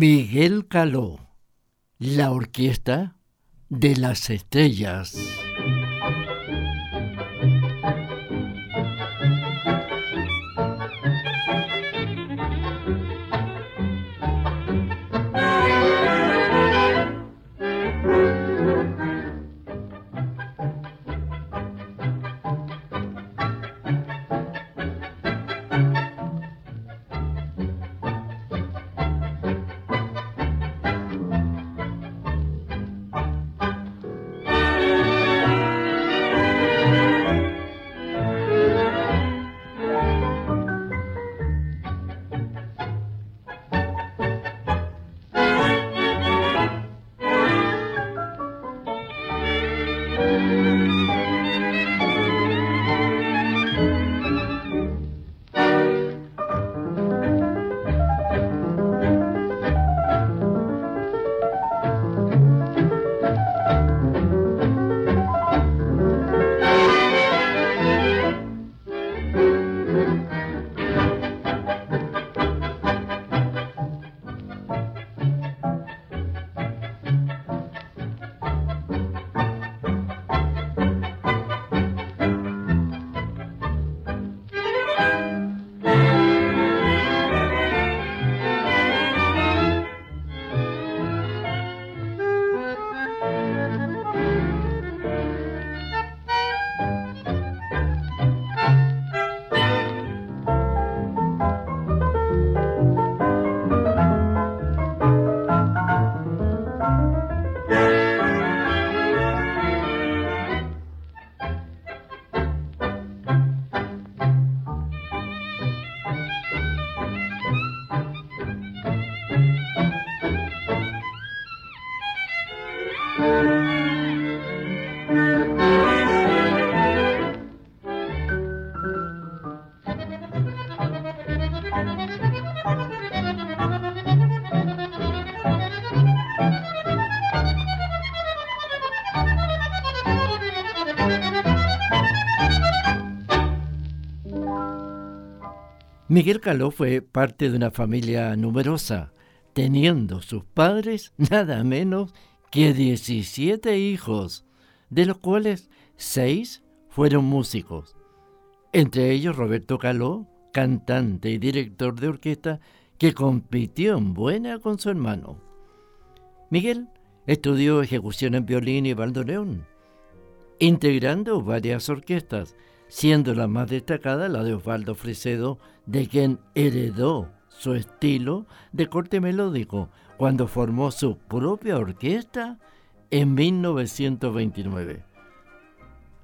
Miguel Caló, la orquesta de las estrellas. Miguel Caló fue parte de una familia numerosa, teniendo sus padres nada menos que 17 hijos, de los cuales seis fueron músicos. Entre ellos Roberto Caló, cantante y director de orquesta, que compitió en buena con su hermano. Miguel estudió ejecución en violín y bandoneón, integrando varias orquestas, siendo la más destacada la de Osvaldo Fresedo, de quien heredó su estilo de corte melódico cuando formó su propia orquesta en 1929.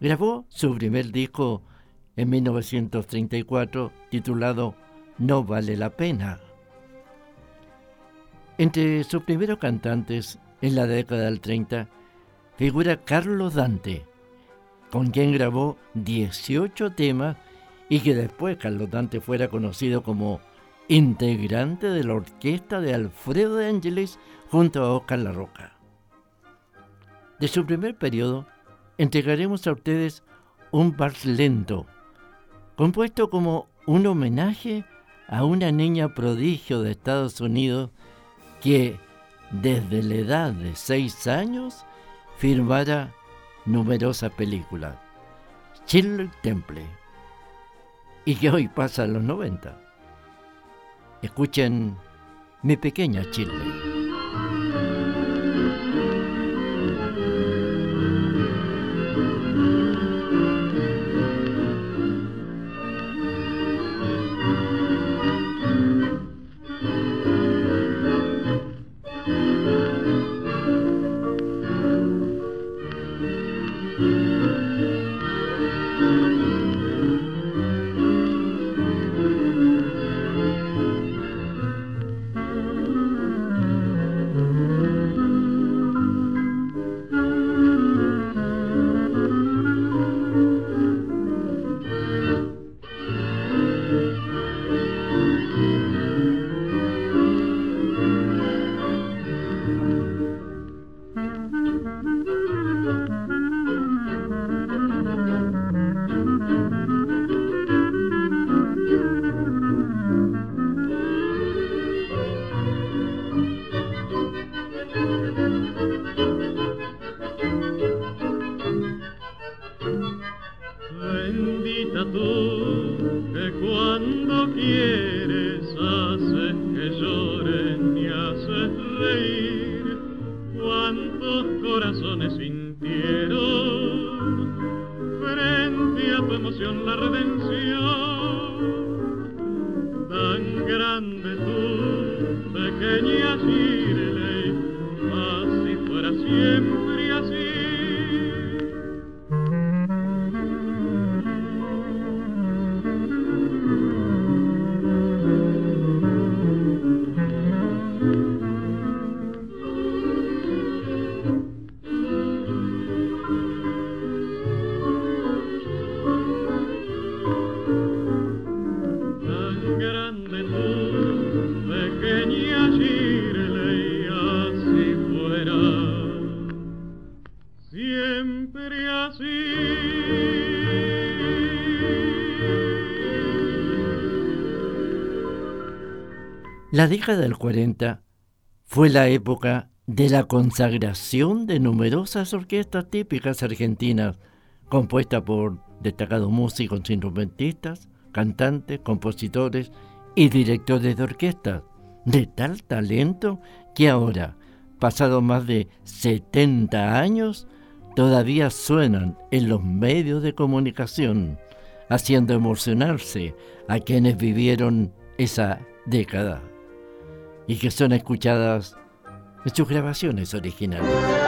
Grabó su primer disco en 1934 titulado No vale la pena. Entre sus primeros cantantes en la década del 30 figura Carlos Dante, con quien grabó 18 temas y que después Carlos Dante fuera conocido como integrante de la orquesta de Alfredo de Ángeles junto a Oscar La Roca. De su primer periodo, entregaremos a ustedes un vals lento, compuesto como un homenaje a una niña prodigio de Estados Unidos que desde la edad de seis años firmara numerosas películas, Shirley Temple, y que hoy pasa a los 90. Escuchen mi pequeña Chile. Tu emoción la redención. Tan grande tu pequeña Shirley, así fuera siempre La década del 40 fue la época de la consagración de numerosas orquestas típicas argentinas, compuestas por destacados músicos instrumentistas, cantantes, compositores y directores de orquesta, de tal talento que ahora, pasados más de 70 años, todavía suenan en los medios de comunicación, haciendo emocionarse a quienes vivieron esa década y que son escuchadas en sus grabaciones originales.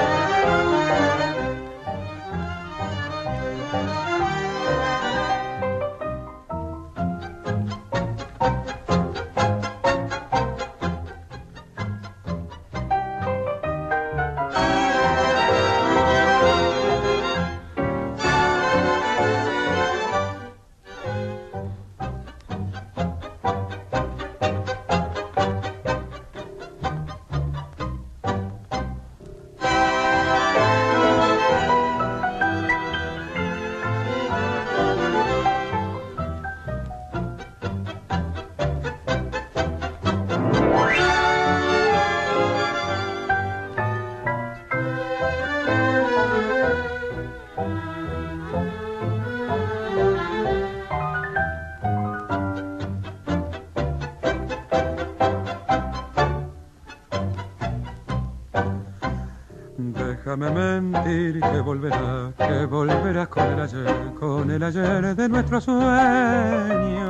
Que volverá, que volverás con el ayer, con el ayer de nuestro sueño.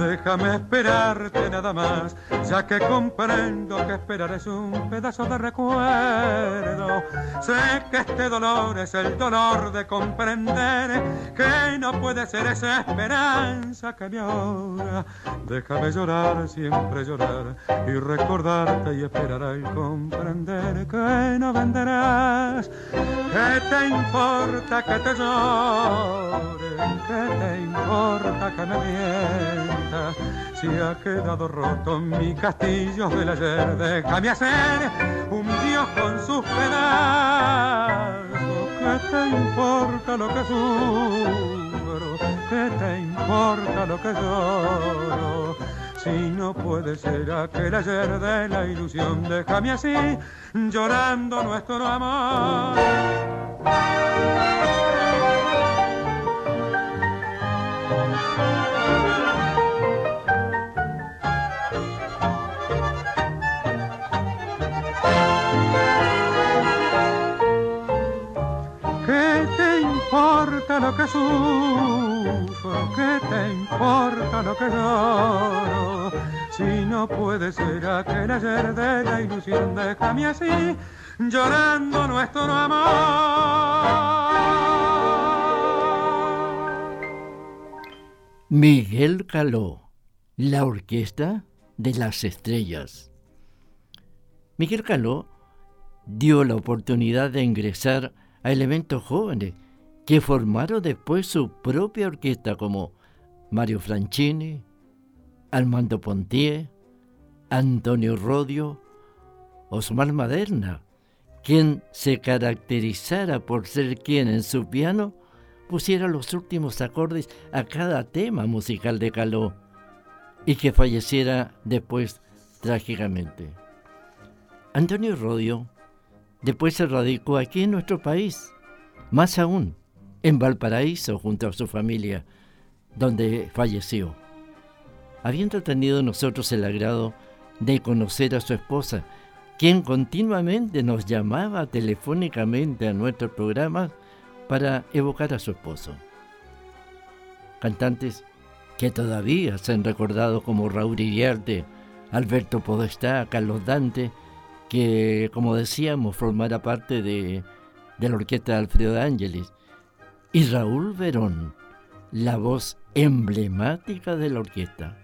Déjame esperarte nada más, ya que comprendo que esperar es un pedazo de recuerdo. Sé que este dolor es el dolor de comprender que no puede ser esa esperanza que me ahora. Déjame llorar, siempre llorar y recordarte y esperar al comprender que no venderás ¿Qué te importa que te llore? ¿Qué te importa que me Si ha quedado roto mi castillo del ayer, déjame hacer un dios con sus pedazos. ¿Qué te importa lo que sufro? ¿Qué te importa lo que lloro? Si no puede ser aquel ayer de la ilusión, déjame así, llorando nuestro amor. Que sufro? ¿Qué te importa lo que lloro? Si no puede ser aquel ayer de la ilusión, déjame así, llorando nuestro amor. Miguel Caló, la orquesta de las estrellas. Miguel Caló dio la oportunidad de ingresar a elementos jóvenes que formaron después su propia orquesta como Mario Franchini, Armando Pontier, Antonio Rodio, Osmar Maderna, quien se caracterizara por ser quien en su piano pusiera los últimos acordes a cada tema musical de Caló y que falleciera después trágicamente. Antonio Rodio después se radicó aquí en nuestro país, más aún en Valparaíso junto a su familia, donde falleció. habiendo tenido nosotros el agrado de conocer a su esposa, quien continuamente nos llamaba telefónicamente a nuestro programa para evocar a su esposo. Cantantes que todavía se han recordado como Raúl Iriarte, Alberto Podestá, Carlos Dante, que como decíamos formará parte de, de la orquesta de Alfredo de Ángeles, y Raúl Verón, la voz emblemática de la orquesta.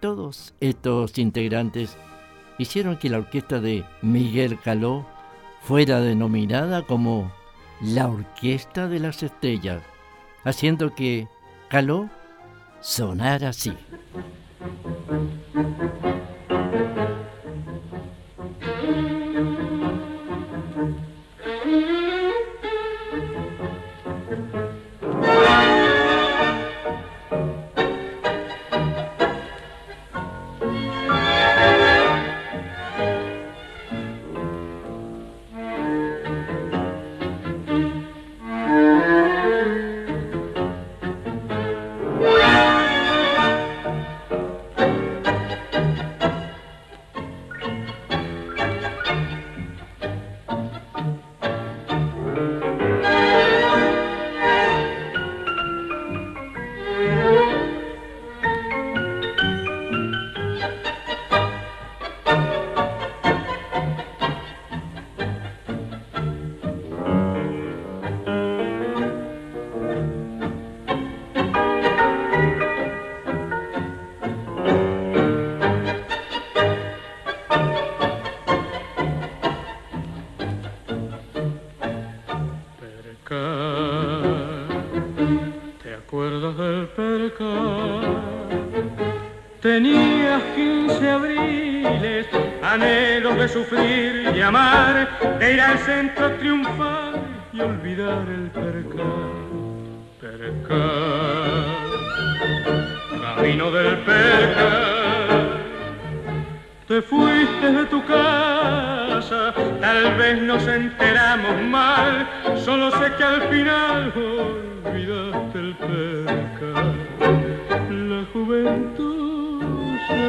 Todos estos integrantes hicieron que la orquesta de Miguel Caló fuera denominada como la Orquesta de las Estrellas, haciendo que Caló sonara así. Tenías 15 abriles, anhelos de sufrir y amar, de ir al centro triunfar y olvidar el percal. Percal, camino del percal. Te fuiste de tu casa, tal vez nos enteramos mal, solo sé que al final olvidaste el percal. La juventud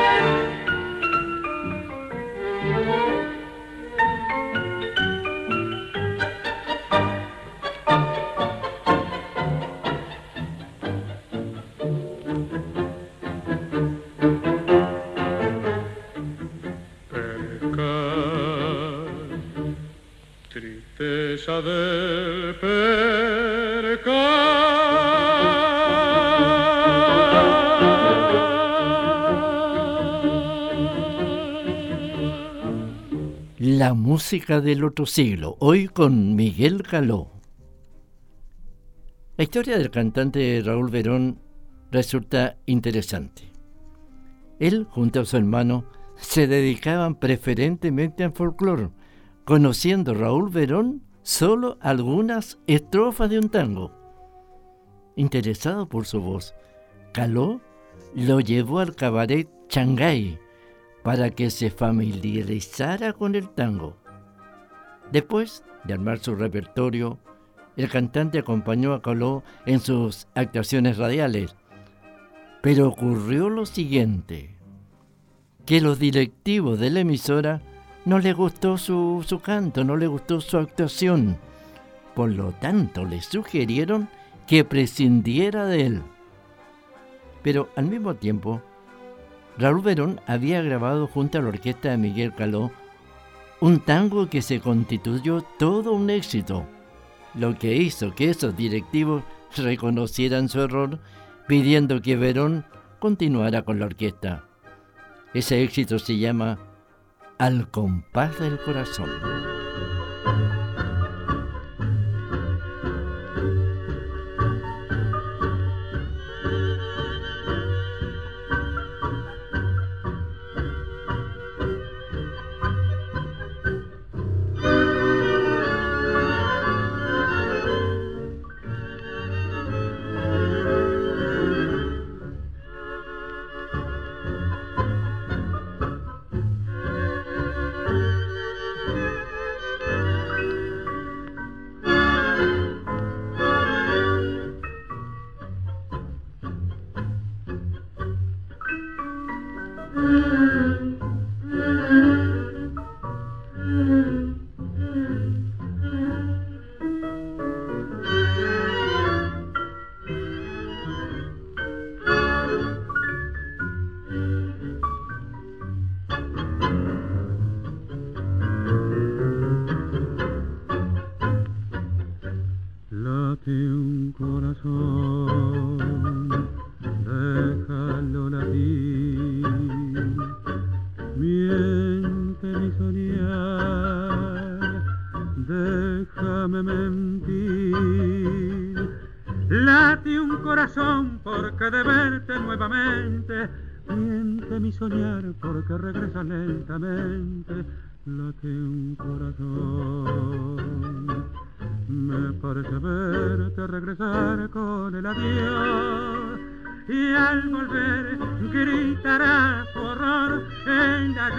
La música del otro siglo, hoy con Miguel Caló. La historia del cantante Raúl Verón resulta interesante. Él, junto a su hermano, se dedicaban preferentemente al folclore, conociendo Raúl Verón solo algunas estrofas de un tango. Interesado por su voz, Caló lo llevó al cabaret Shanghai para que se familiarizara con el tango. Después de armar su repertorio, el cantante acompañó a Caló en sus actuaciones radiales. Pero ocurrió lo siguiente, que los directivos de la emisora no le gustó su, canto, no le gustó su actuación. Por lo tanto, le sugirieron que prescindiera de él. Pero al mismo tiempo, Raúl Verón había grabado junto a la orquesta de Miguel Caló un tango que se constituyó todo un éxito, lo que hizo que esos directivos reconocieran su error pidiendo que Verón continuara con la orquesta. Ese éxito se llama al compás del corazón. nuevamente. Siente mi soñar porque regresa lentamente la que un corazón. Me parece verte regresar con el adiós y al volver gritará horror en la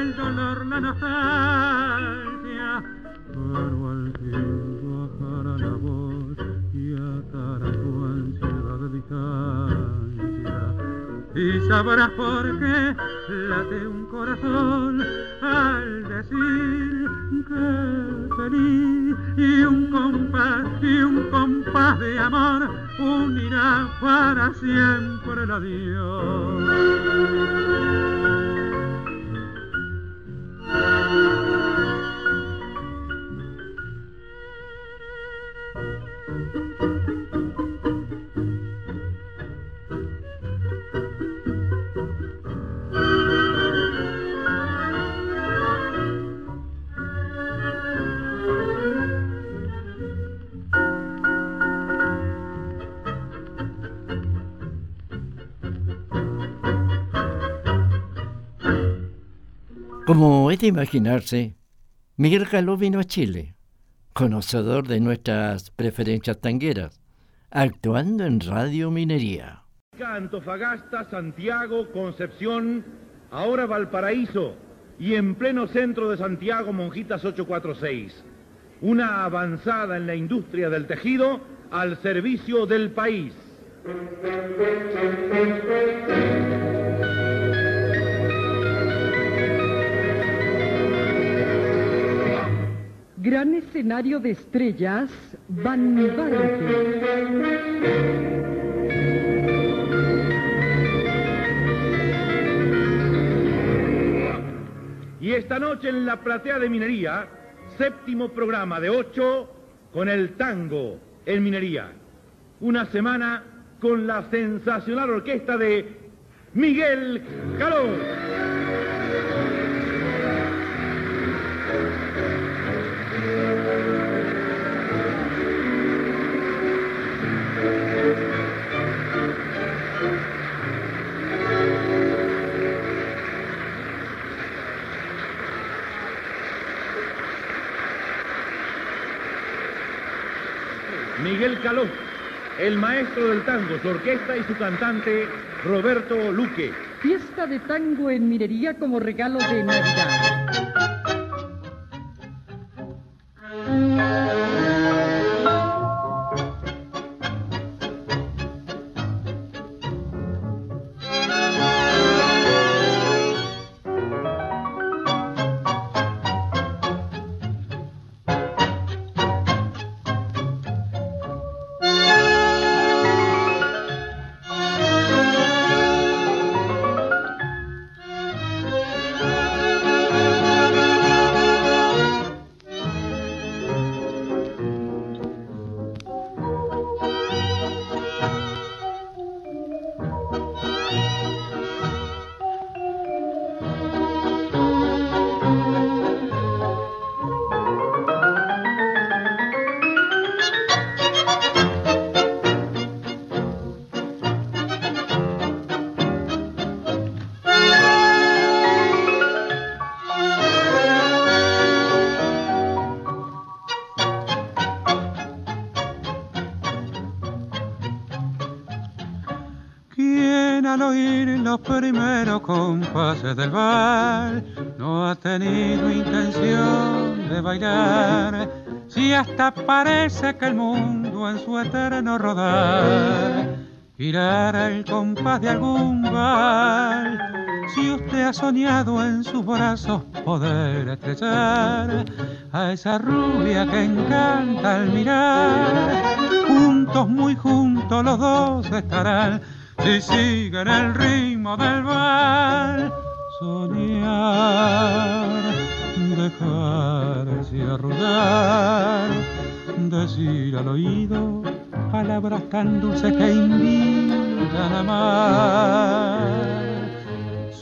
el dolor, la nostalgia. Pero al fin bajará la voz y atará tu ansiedad vital sabrás por qué late un corazón al decir que feliz y un compás y un compás de amor unirá para siempre el adiós. Como es de imaginarse, Miguel Caló vino a Chile, conocedor de nuestras preferencias tangueras, actuando en Radio Minería. Antofagasta, Santiago, Concepción, ahora Valparaíso y en pleno centro de Santiago, Monjitas 846. Una avanzada en la industria del tejido al servicio del país. Gran escenario de estrellas, Van Y esta noche en la platea de minería, séptimo programa de ocho con el tango en minería. Una semana con la sensacional orquesta de Miguel Caló. Miguel Caló, el maestro del tango, su orquesta y su cantante Roberto Luque. Fiesta de tango en minería como regalo de Navidad. Compases del bar no ha tenido intención de bailar, si hasta parece que el mundo en su eterno rodar girara el compás de algún bar, si usted ha soñado en sus brazos poder estrechar a esa rubia que encanta al mirar, juntos, muy juntos los dos estarán si siguen el ritmo del bar. Soñar, dejarse arrullar, decir al oído palabras tan dulces que invitan a amar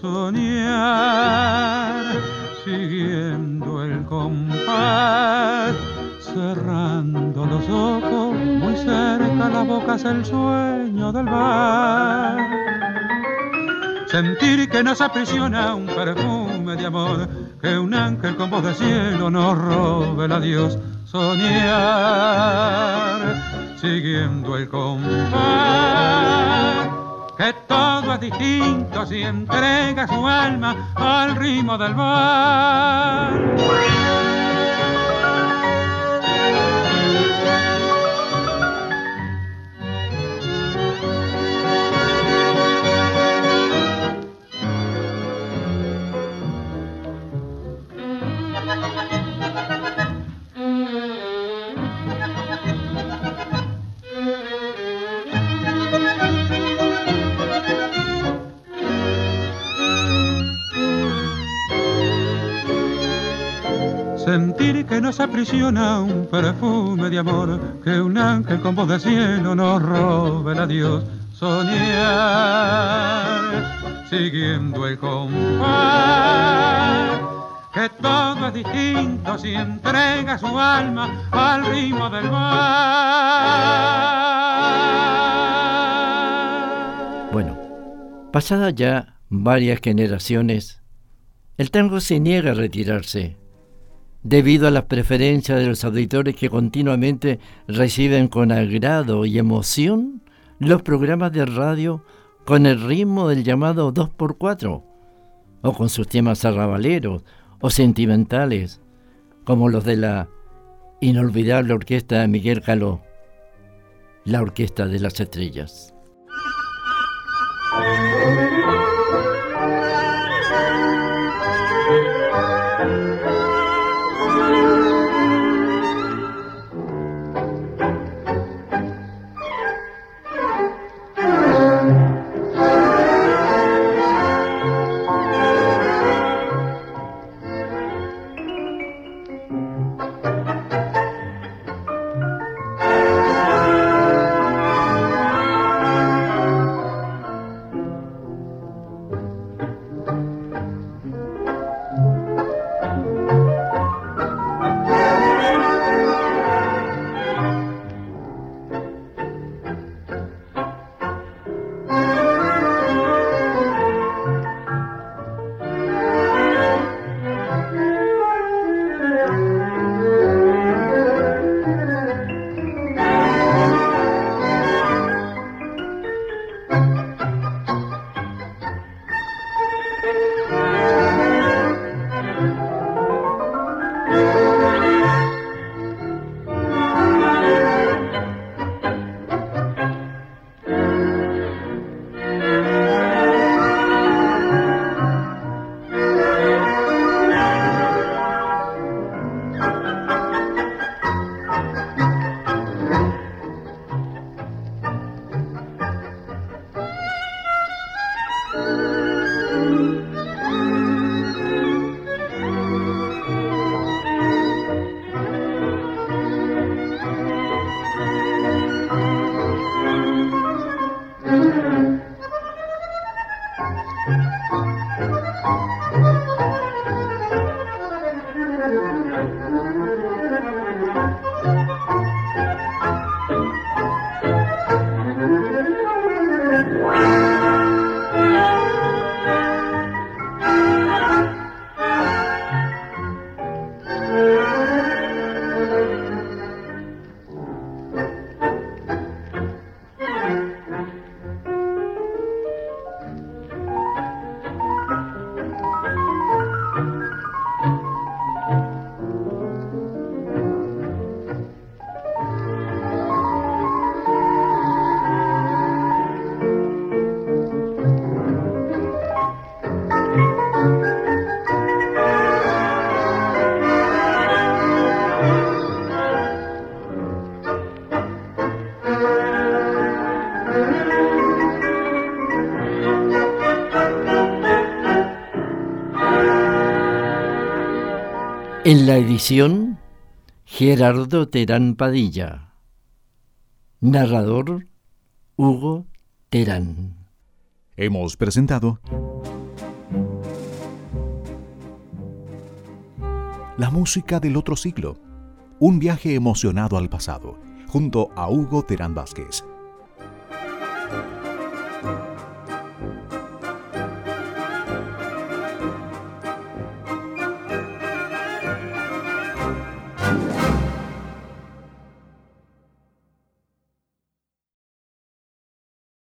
soñar, siguiendo el compás, cerrando los ojos, cerca la boca es el sueño del bar. Sentir que nos aprisiona un perfume de amor, que un ángel con voz de cielo nos robe el adiós. Soñar, siguiendo el compás que todo es distinto si entrega su alma al ritmo del bar. Que nos aprisiona un perfume de amor, que un ángel con voz de cielo nos robe el adiós. Soñar, siguiendo el compás, que todo es distinto si entrega su alma al ritmo del mar. Bueno, pasadas ya varias generaciones, el tango se niega a retirarse debido a las preferencias de los auditores que continuamente reciben con agrado y emoción los programas de radio con el ritmo del llamado 2x4, o con sus temas arrabaleros o sentimentales, como los de la inolvidable orquesta de Miguel Caló, la Orquesta de las Estrellas. La edición, Gerardo Terán Padilla. Narrador, Hugo Terán. Hemos presentado La música del otro siglo. Un viaje emocionado al pasado, junto a Hugo Terán Vázquez.